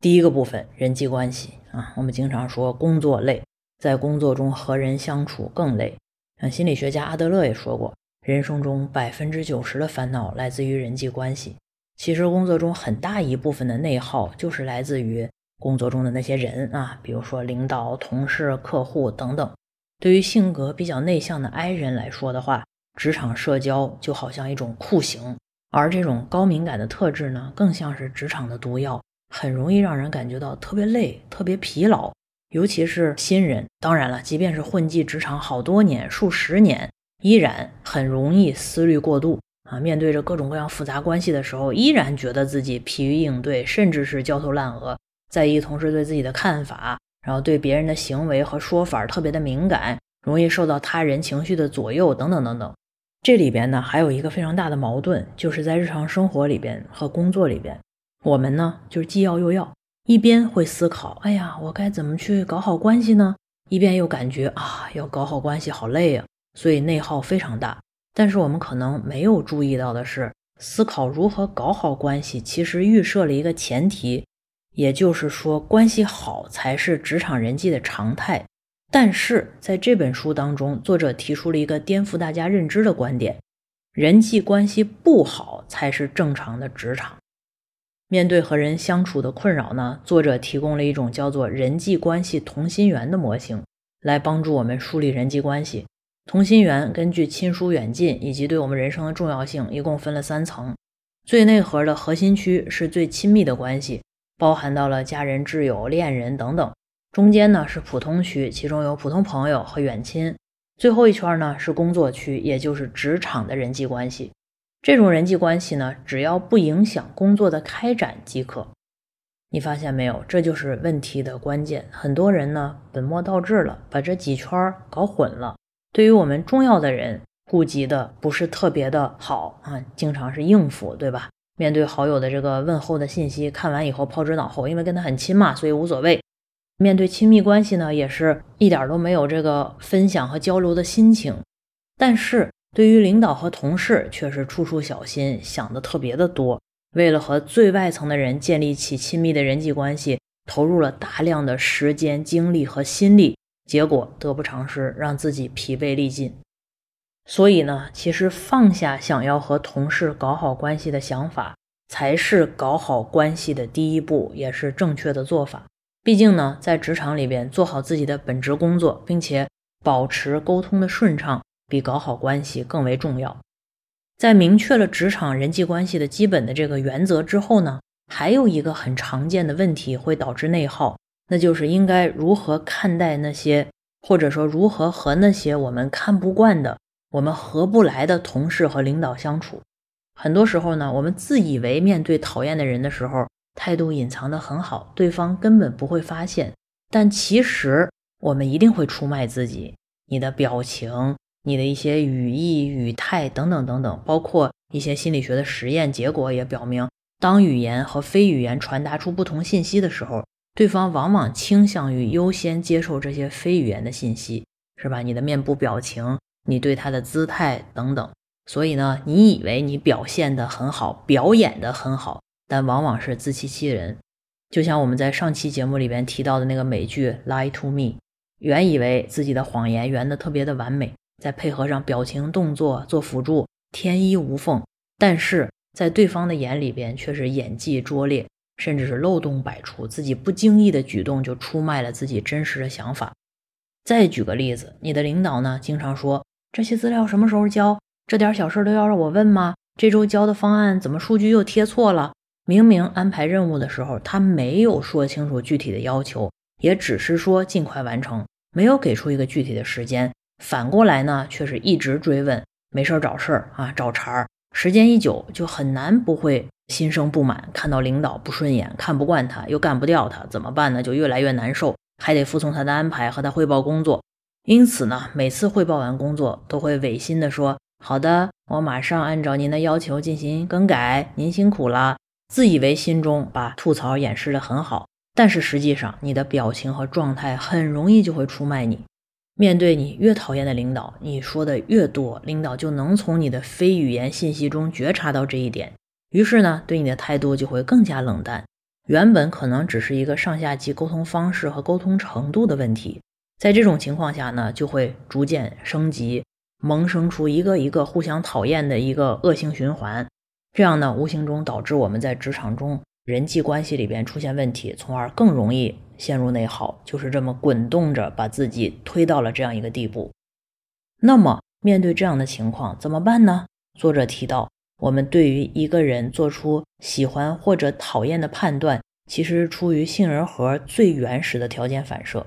第一个部分，人际关系啊，我们经常说工作累，在工作中和人相处更累。像心理学家阿德勒也说过，人生中百分之九十的烦恼来自于人际关系。其实工作中很大一部分的内耗就是来自于工作中的那些人啊，比如说领导、同事、客户等等。对于性格比较内向的 I 人来说的话，职场社交就好像一种酷刑，而这种高敏感的特质呢，更像是职场的毒药，很容易让人感觉到特别累、特别疲劳。尤其是新人，当然了，即便是混迹职场好多年、数十年，依然很容易思虑过度啊。面对着各种各样复杂关系的时候，依然觉得自己疲于应对，甚至是焦头烂额，在意同事对自己的看法，然后对别人的行为和说法特别的敏感，容易受到他人情绪的左右，等等等等。这里边呢，还有一个非常大的矛盾，就是在日常生活里边和工作里边，我们呢就是既要又要，一边会思考，哎呀，我该怎么去搞好关系呢？一边又感觉啊，要搞好关系好累呀，所以内耗非常大。但是我们可能没有注意到的是，思考如何搞好关系，其实预设了一个前提，也就是说，关系好才是职场人际的常态。但是在这本书当中，作者提出了一个颠覆大家认知的观点：人际关系不好才是正常的职场。面对和人相处的困扰呢，作者提供了一种叫做人际关系同心圆的模型，来帮助我们梳理人际关系。同心圆根据亲疏远近以及对我们人生的重要性，一共分了三层。最内核的核心区是最亲密的关系，包含到了家人、挚友、恋人等等。中间呢是普通区，其中有普通朋友和远亲。最后一圈呢是工作区，也就是职场的人际关系。这种人际关系呢，只要不影响工作的开展即可。你发现没有？这就是问题的关键。很多人呢本末倒置了，把这几圈搞混了。对于我们重要的人，顾及的不是特别的好啊，经常是应付，对吧？面对好友的这个问候的信息，看完以后抛之脑后，因为跟他很亲嘛，所以无所谓。面对亲密关系呢，也是一点都没有这个分享和交流的心情。但是对于领导和同事，却是处处小心，想的特别的多。为了和最外层的人建立起亲密的人际关系，投入了大量的时间、精力和心力，结果得不偿失，让自己疲惫力尽。所以呢，其实放下想要和同事搞好关系的想法，才是搞好关系的第一步，也是正确的做法。毕竟呢，在职场里边做好自己的本职工作，并且保持沟通的顺畅，比搞好关系更为重要。在明确了职场人际关系的基本的这个原则之后呢，还有一个很常见的问题会导致内耗，那就是应该如何看待那些，或者说如何和那些我们看不惯的、我们合不来的同事和领导相处。很多时候呢，我们自以为面对讨厌的人的时候。态度隐藏得很好，对方根本不会发现。但其实我们一定会出卖自己。你的表情、你的一些语义、语态等等等等，包括一些心理学的实验结果也表明，当语言和非语言传达出不同信息的时候，对方往往倾向于优先接受这些非语言的信息，是吧？你的面部表情、你对他的姿态等等。所以呢，你以为你表现的很好，表演的很好。但往往是自欺欺人，就像我们在上期节目里边提到的那个美剧《Lie to Me》，原以为自己的谎言圆的特别的完美，再配合上表情动作做辅助，天衣无缝。但是在对方的眼里边却是演技拙劣，甚至是漏洞百出，自己不经意的举动就出卖了自己真实的想法。再举个例子，你的领导呢，经常说这些资料什么时候交？这点小事都要让我问吗？这周交的方案怎么数据又贴错了？明明安排任务的时候，他没有说清楚具体的要求，也只是说尽快完成，没有给出一个具体的时间。反过来呢，却是一直追问，没事找事儿啊，找茬儿，时间一久，就很难不会心生不满，看到领导不顺眼，看不惯他，又干不掉他，怎么办呢？就越来越难受，还得服从他的安排，和他汇报工作。因此呢，每次汇报完工作，都会违心的说：“好的，我马上按照您的要求进行更改，您辛苦了。”自以为心中把吐槽掩饰的很好，但是实际上，你的表情和状态很容易就会出卖你。面对你越讨厌的领导，你说的越多，领导就能从你的非语言信息中觉察到这一点，于是呢，对你的态度就会更加冷淡。原本可能只是一个上下级沟通方式和沟通程度的问题，在这种情况下呢，就会逐渐升级，萌生出一个一个互相讨厌的一个恶性循环。这样呢，无形中导致我们在职场中人际关系里边出现问题，从而更容易。陷入内耗，就是这么滚动着把自己推到了这样一个地步。那么，面对这样的情况怎么办呢？作者提到，我们对于一个人做出喜欢或者讨厌的判断，其实出于杏仁核最原始的条件反射。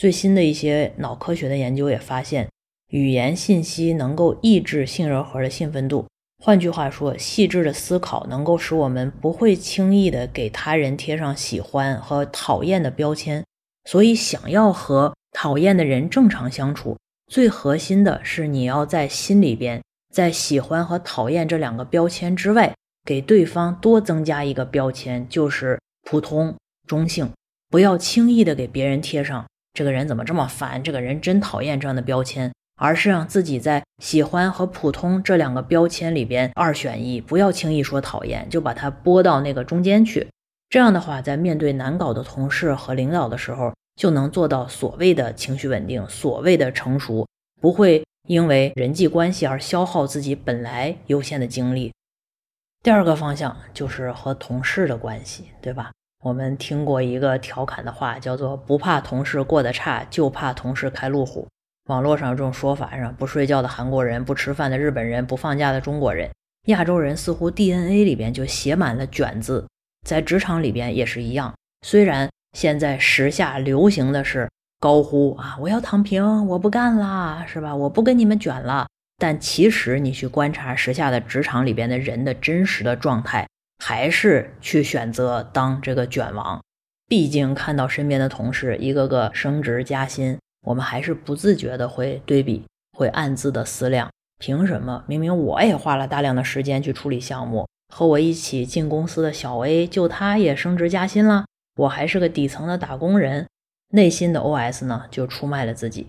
最新的一些脑科学的研究也发现，语言信息能够抑制杏仁核的兴奋度。换句话说，细致的思考能够使我们不会轻易的给他人贴上喜欢和讨厌的标签。所以，想要和讨厌的人正常相处，最核心的是你要在心里边，在喜欢和讨厌这两个标签之外，给对方多增加一个标签，就是普通、中性。不要轻易的给别人贴上“这个人怎么这么烦”“这个人真讨厌”这样的标签。而是让自己在喜欢和普通这两个标签里边二选一，不要轻易说讨厌，就把它拨到那个中间去。这样的话，在面对难搞的同事和领导的时候，就能做到所谓的情绪稳定，所谓的成熟，不会因为人际关系而消耗自己本来有限的精力。第二个方向就是和同事的关系，对吧？我们听过一个调侃的话，叫做“不怕同事过得差，就怕同事开路虎”。网络上这种说法，是？不睡觉的韩国人，不吃饭的日本人，不放假的中国人，亚洲人似乎 DNA 里边就写满了卷字。在职场里边也是一样。虽然现在时下流行的是高呼啊，我要躺平，我不干啦，是吧？我不跟你们卷了。但其实你去观察时下的职场里边的人的真实的状态，还是去选择当这个卷王。毕竟看到身边的同事一个个升职加薪。我们还是不自觉的会对比，会暗自的思量：凭什么明明我也花了大量的时间去处理项目，和我一起进公司的小 A 就他也升职加薪了，我还是个底层的打工人。内心的 OS 呢，就出卖了自己。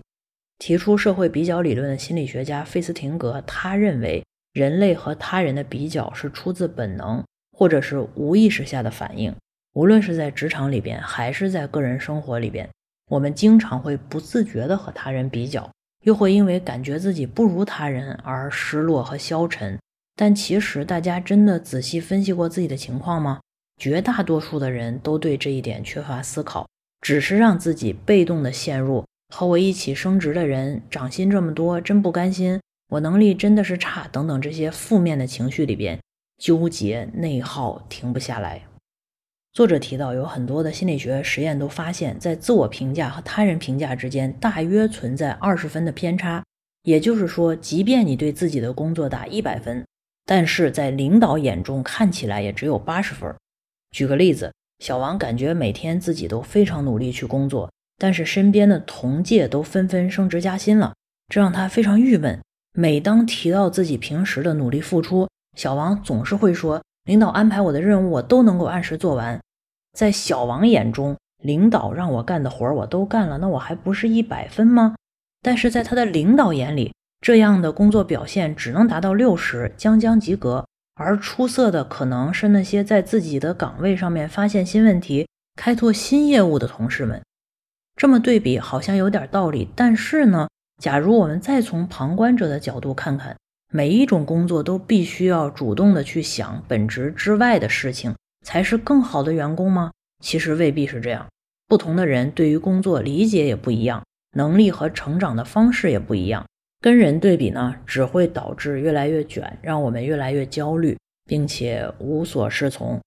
提出社会比较理论的心理学家费斯廷格，他认为人类和他人的比较是出自本能，或者是无意识下的反应，无论是在职场里边，还是在个人生活里边。我们经常会不自觉地和他人比较，又会因为感觉自己不如他人而失落和消沉。但其实，大家真的仔细分析过自己的情况吗？绝大多数的人都对这一点缺乏思考，只是让自己被动地陷入和我一起升职的人涨薪这么多，真不甘心，我能力真的是差等等这些负面的情绪里边纠结内耗，停不下来。作者提到，有很多的心理学实验都发现，在自我评价和他人评价之间大约存在二十分的偏差。也就是说，即便你对自己的工作打一百分，但是在领导眼中看起来也只有八十分。举个例子，小王感觉每天自己都非常努力去工作，但是身边的同届都纷纷升职加薪了，这让他非常郁闷。每当提到自己平时的努力付出，小王总是会说。领导安排我的任务，我都能够按时做完。在小王眼中，领导让我干的活儿我都干了，那我还不是一百分吗？但是在他的领导眼里，这样的工作表现只能达到六十，将将及格。而出色的可能是那些在自己的岗位上面发现新问题、开拓新业务的同事们。这么对比好像有点道理，但是呢，假如我们再从旁观者的角度看看。每一种工作都必须要主动的去想本职之外的事情，才是更好的员工吗？其实未必是这样。不同的人对于工作理解也不一样，能力和成长的方式也不一样。跟人对比呢，只会导致越来越卷，让我们越来越焦虑，并且无所适从。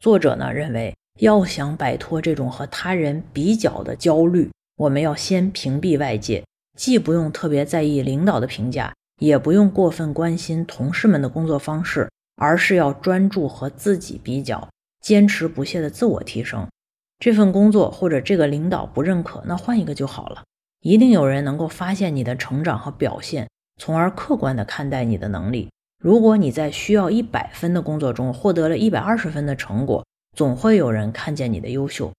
作者呢认为，要想摆脱这种和他人比较的焦虑，我们要先屏蔽外界，既不用特别在意领导的评价。也不用过分关心同事们的工作方式，而是要专注和自己比较，坚持不懈的自我提升。这份工作或者这个领导不认可，那换一个就好了。一定有人能够发现你的成长和表现，从而客观的看待你的能力。如果你在需要一百分的工作中获得了一百二十分的成果，总会有人看见你的优秀。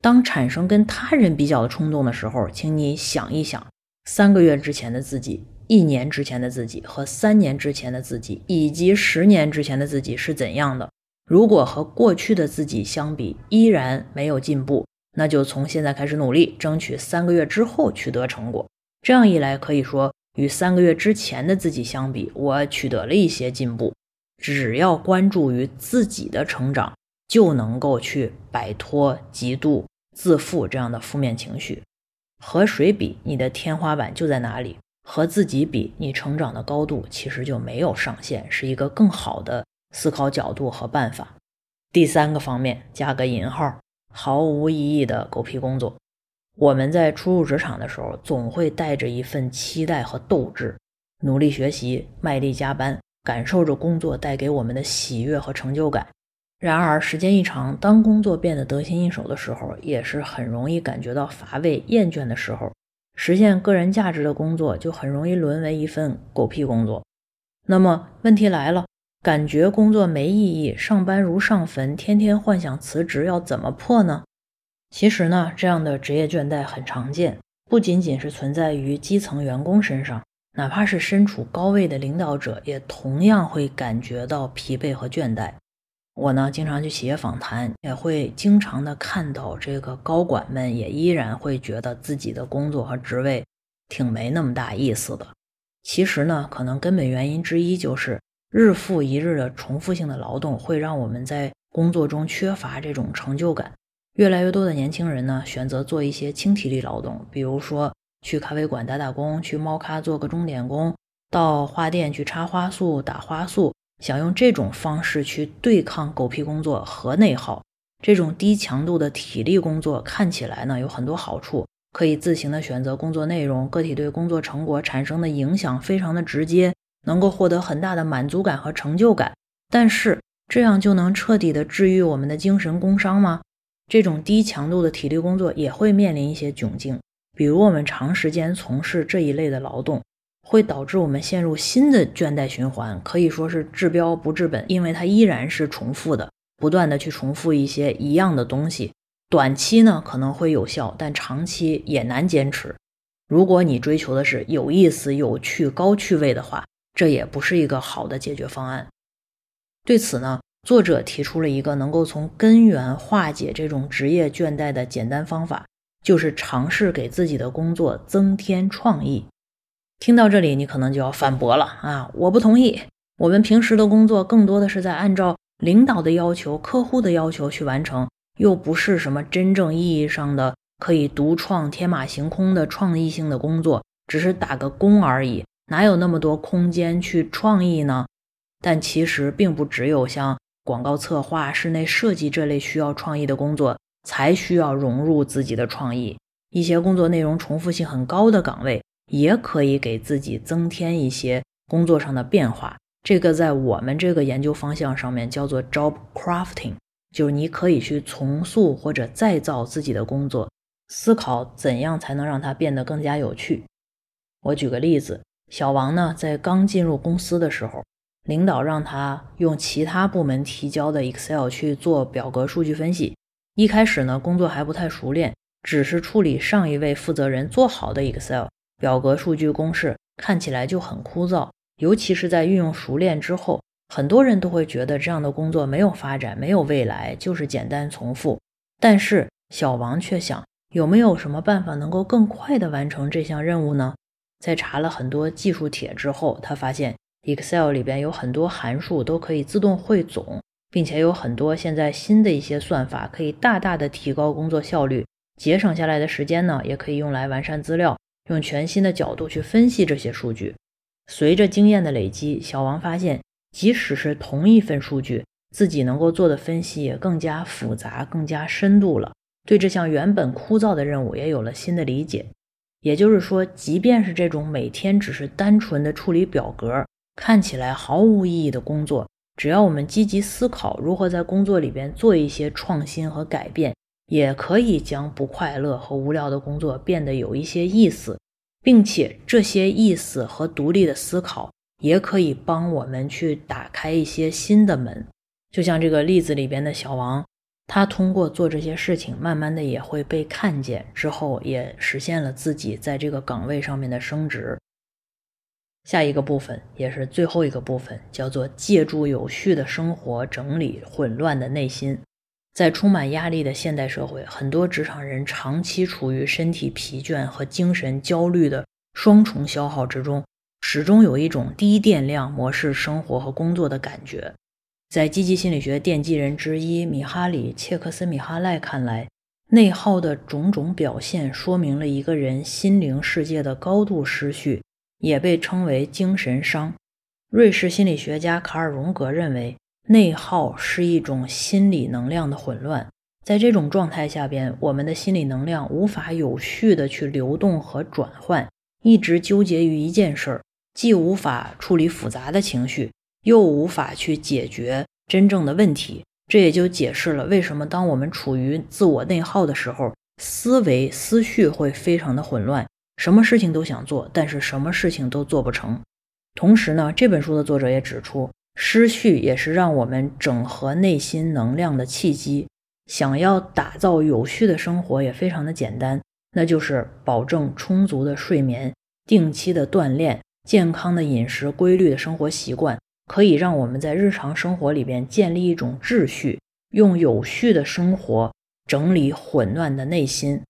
当产生跟他人比较的冲动的时候，请你想一想，三个月之前的自己、一年之前的自己和三年之前的自己，以及十年之前的自己是怎样的。如果和过去的自己相比依然没有进步，那就从现在开始努力，争取三个月之后取得成果。这样一来，可以说与三个月之前的自己相比，我取得了一些进步。只要关注于自己的成长。就能够去摆脱极度、自负这样的负面情绪。和谁比，你的天花板就在哪里；和自己比，你成长的高度其实就没有上限，是一个更好的思考角度和办法。第三个方面，加个引号，毫无意义的狗屁工作。我们在初入职场的时候，总会带着一份期待和斗志，努力学习，卖力加班，感受着工作带给我们的喜悦和成就感。然而，时间一长，当工作变得得心应手的时候，也是很容易感觉到乏味、厌倦的时候。实现个人价值的工作，就很容易沦为一份狗屁工作。那么，问题来了：感觉工作没意义，上班如上坟，天天幻想辞职，要怎么破呢？其实呢，这样的职业倦怠很常见，不仅仅是存在于基层员工身上，哪怕是身处高位的领导者，也同样会感觉到疲惫和倦怠。我呢，经常去企业访谈，也会经常的看到这个高管们也依然会觉得自己的工作和职位挺没那么大意思的。其实呢，可能根本原因之一就是日复一日的重复性的劳动会让我们在工作中缺乏这种成就感。越来越多的年轻人呢，选择做一些轻体力劳动，比如说去咖啡馆打打工，去猫咖做个钟点工，到花店去插花束、打花束。想用这种方式去对抗狗屁工作和内耗，这种低强度的体力工作看起来呢有很多好处，可以自行的选择工作内容，个体对工作成果产生的影响非常的直接，能够获得很大的满足感和成就感。但是这样就能彻底的治愈我们的精神工伤吗？这种低强度的体力工作也会面临一些窘境，比如我们长时间从事这一类的劳动。会导致我们陷入新的倦怠循环，可以说是治标不治本，因为它依然是重复的，不断的去重复一些一样的东西。短期呢可能会有效，但长期也难坚持。如果你追求的是有意思、有趣、高趣味的话，这也不是一个好的解决方案。对此呢，作者提出了一个能够从根源化解这种职业倦怠的简单方法，就是尝试给自己的工作增添创意。听到这里，你可能就要反驳了啊！我不同意。我们平时的工作更多的是在按照领导的要求、客户的要求去完成，又不是什么真正意义上的可以独创、天马行空的创意性的工作，只是打个工而已，哪有那么多空间去创意呢？但其实并不只有像广告策划、室内设计这类需要创意的工作才需要融入自己的创意，一些工作内容重复性很高的岗位。也可以给自己增添一些工作上的变化，这个在我们这个研究方向上面叫做 job crafting，就是你可以去重塑或者再造自己的工作，思考怎样才能让它变得更加有趣。我举个例子，小王呢在刚进入公司的时候，领导让他用其他部门提交的 Excel 去做表格数据分析，一开始呢工作还不太熟练，只是处理上一位负责人做好的 Excel。表格、数据、公式看起来就很枯燥，尤其是在运用熟练之后，很多人都会觉得这样的工作没有发展、没有未来，就是简单重复。但是小王却想，有没有什么办法能够更快地完成这项任务呢？在查了很多技术帖之后，他发现 Excel 里边有很多函数都可以自动汇总，并且有很多现在新的一些算法可以大大的提高工作效率，节省下来的时间呢，也可以用来完善资料。用全新的角度去分析这些数据，随着经验的累积，小王发现，即使是同一份数据，自己能够做的分析也更加复杂、更加深度了。对这项原本枯燥的任务也有了新的理解。也就是说，即便是这种每天只是单纯的处理表格，看起来毫无意义的工作，只要我们积极思考如何在工作里边做一些创新和改变，也可以将不快乐和无聊的工作变得有一些意思，并且这些意思和独立的思考也可以帮我们去打开一些新的门。就像这个例子里边的小王。他通过做这些事情，慢慢的也会被看见，之后也实现了自己在这个岗位上面的升职。下一个部分也是最后一个部分，叫做借助有序的生活整理混乱的内心。在充满压力的现代社会，很多职场人长期处于身体疲倦和精神焦虑的双重消耗之中，始终有一种低电量模式生活和工作的感觉。在积极心理学奠基人之一米哈里·切克斯米哈赖看来，内耗的种种表现说明了一个人心灵世界的高度失序，也被称为精神伤。瑞士心理学家卡尔·荣格认为，内耗是一种心理能量的混乱。在这种状态下边，我们的心理能量无法有序的去流动和转换，一直纠结于一件事儿，既无法处理复杂的情绪。又无法去解决真正的问题，这也就解释了为什么当我们处于自我内耗的时候，思维思绪会非常的混乱，什么事情都想做，但是什么事情都做不成。同时呢，这本书的作者也指出，失序也是让我们整合内心能量的契机。想要打造有序的生活也非常的简单，那就是保证充足的睡眠、定期的锻炼、健康的饮食、规律的生活习惯。可以让我们在日常生活里边建立一种秩序，用有序的生活整理混乱的内心。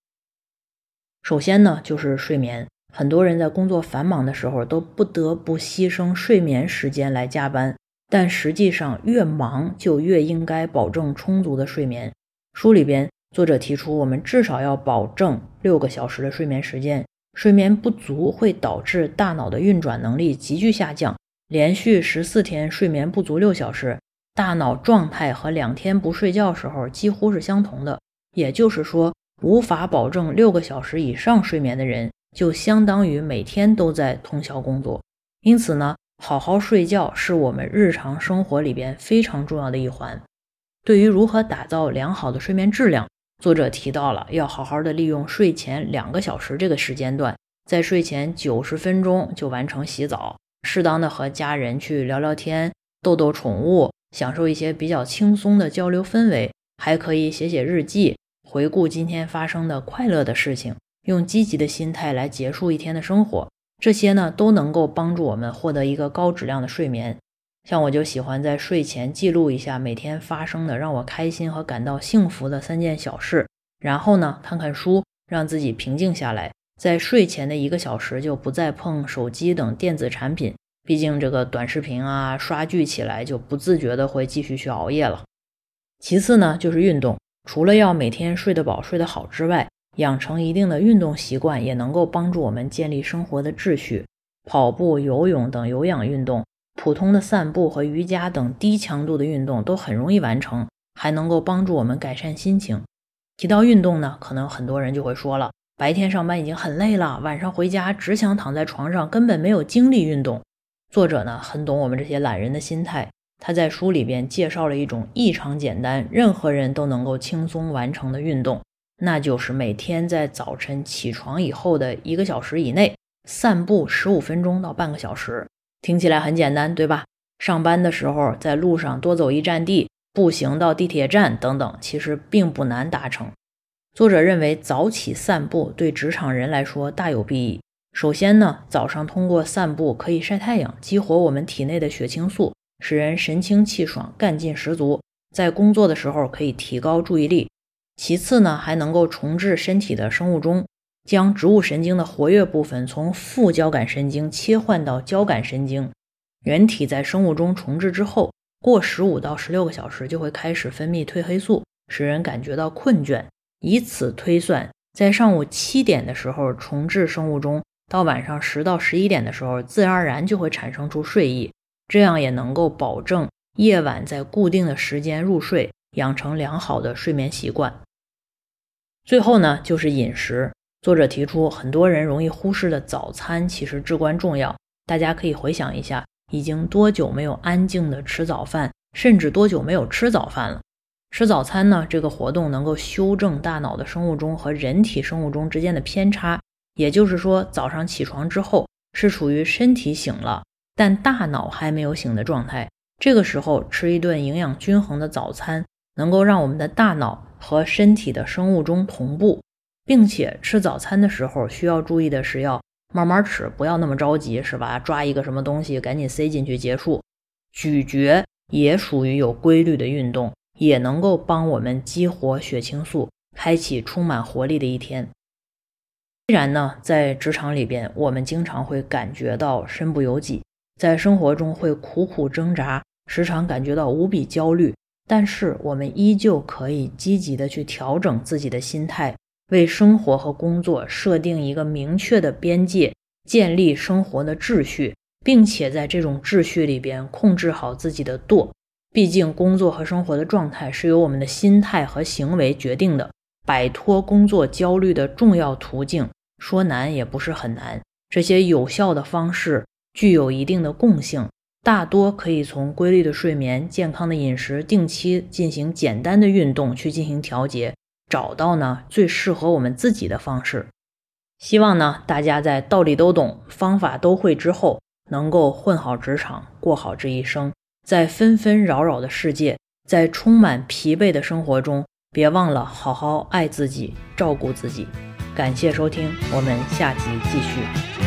首先呢，就是睡眠。很多人在工作繁忙的时候都不得不牺牲睡眠时间来加班，但实际上越忙就越应该保证充足的睡眠。书里边作者提出，我们至少要保证六个小时的睡眠时间。睡眠不足会导致大脑的运转能力急剧下降。连续十四天睡眠不足六小时，大脑状态和两天不睡觉时候几乎是相同的。也就是说，无法保证六个小时以上睡眠的人，就相当于每天都在通宵工作。因此呢，好好睡觉是我们日常生活里边非常重要的一环。对于如何打造良好的睡眠质量，作者提到了要好好的利用睡前两个小时这个时间段，在睡前九十分钟就完成洗澡。适当的和家人去聊聊天，逗逗宠物，享受一些比较轻松的交流氛围，还可以写写日记，回顾今天发生的快乐的事情，用积极的心态来结束一天的生活。这些呢都能够帮助我们获得一个高质量的睡眠。像我就喜欢在睡前记录一下每天发生的让我开心和感到幸福的三件小事，然后呢看看书，让自己平静下来。在睡前的一个小时就不再碰手机等电子产品，毕竟这个短视频啊刷剧起来就不自觉的会继续去熬夜了。其次呢就是运动，除了要每天睡得饱睡得好之外，养成一定的运动习惯也能够帮助我们建立生活的秩序。跑步、游泳等有氧运动，普通的散步和瑜伽等低强度的运动都很容易完成，还能够帮助我们改善心情。提到运动呢，可能很多人就会说了。白天上班已经很累了，晚上回家只想躺在床上，根本没有精力运动。作者呢很懂我们这些懒人的心态，他在书里边介绍了一种异常简单、任何人都能够轻松完成的运动，那就是每天在早晨起床以后的一个小时以内散步十五分钟到半个小时。听起来很简单，对吧？上班的时候在路上多走一站地，步行到地铁站等等，其实并不难达成。作者认为，早起散步对职场人来说大有裨益。首先呢，早上通过散步可以晒太阳，激活我们体内的血清素，使人神清气爽、干劲十足，在工作的时候可以提高注意力。其次呢，还能够重置身体的生物钟，将植物神经的活跃部分从副交感神经切换到交感神经。人体在生物钟重置之后，过十五到十六个小时就会开始分泌褪黑素，使人感觉到困倦。以此推算，在上午七点的时候重置生物钟，到晚上十到十一点的时候，自然而然就会产生出睡意，这样也能够保证夜晚在固定的时间入睡，养成良好的睡眠习惯。最后呢，就是饮食。作者提出，很多人容易忽视的早餐其实至关重要。大家可以回想一下，已经多久没有安静的吃早饭，甚至多久没有吃早饭了？吃早餐呢？这个活动能够修正大脑的生物钟和人体生物钟之间的偏差。也就是说，早上起床之后是处于身体醒了，但大脑还没有醒的状态。这个时候吃一顿营养均衡的早餐，能够让我们的大脑和身体的生物钟同步。并且吃早餐的时候需要注意的是，要慢慢吃，不要那么着急，是吧？抓一个什么东西赶紧塞进去结束。咀嚼也属于有规律的运动，也能够帮我们激活血清素，开启充满活力的一天。虽然呢，在职场里边，我们经常会感觉到身不由己，在生活中会苦苦挣扎，时常感觉到无比焦虑，但是我们依旧可以积极的去调整自己的心态。为生活和工作设定一个明确的边界，建立生活的秩序，并且在这种秩序里边控制好自己的惰。毕竟，工作和生活的状态是由我们的心态和行为决定的。摆脱工作焦虑的重要途径，说难也不是很难。这些有效的方式具有一定的共性，大多可以从规律的睡眠、健康的饮食、定期进行简单的运动去进行调节。找到呢最适合我们自己的方式，希望呢大家在道理都懂、方法都会之后，能够混好职场，过好这一生。在纷纷扰扰的世界，在充满疲惫的生活中，别忘了好好爱自己，照顾自己。感谢收听，我们下集继续。